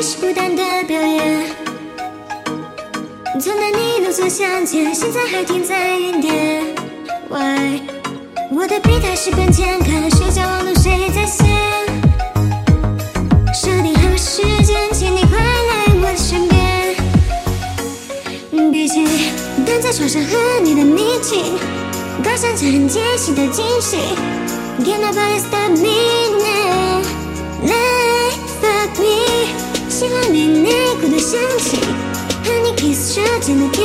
开始孤单的表演。从那一路走向前，现在还停在原点。Why？我的笔态十分健康，谁叫我路谁在先？设定好时间，请你快来我身边。比起躺在床上和你的秘境，高山下很惊的惊喜。Can I？内裤的香气，和你 kiss 舌尖的甜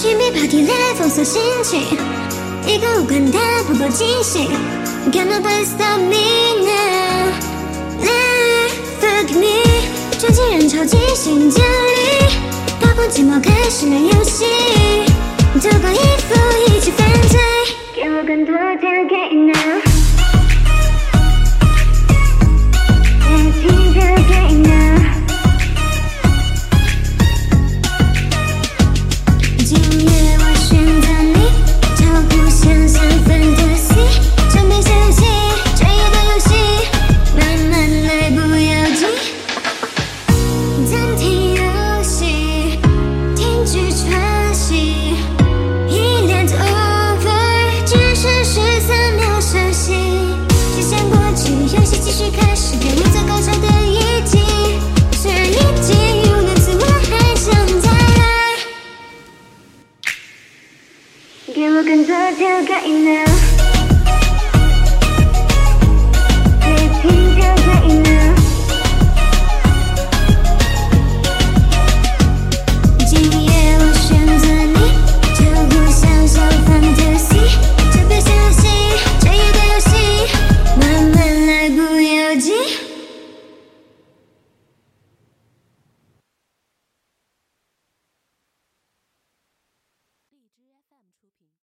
去比 party 来放松心情，一个无关的不够惊喜。Can nobody stop me now？来 fuck me，冲进人潮进行降临，打破寂寞开始了游戏，脱光衣服暂停游戏，停止喘息，一脸 over，只剩十三秒休息。时间过去，游戏继续开始，给我最高潮的一击，虽然已经无能自我，还想再来。给我更多的给 now，出品。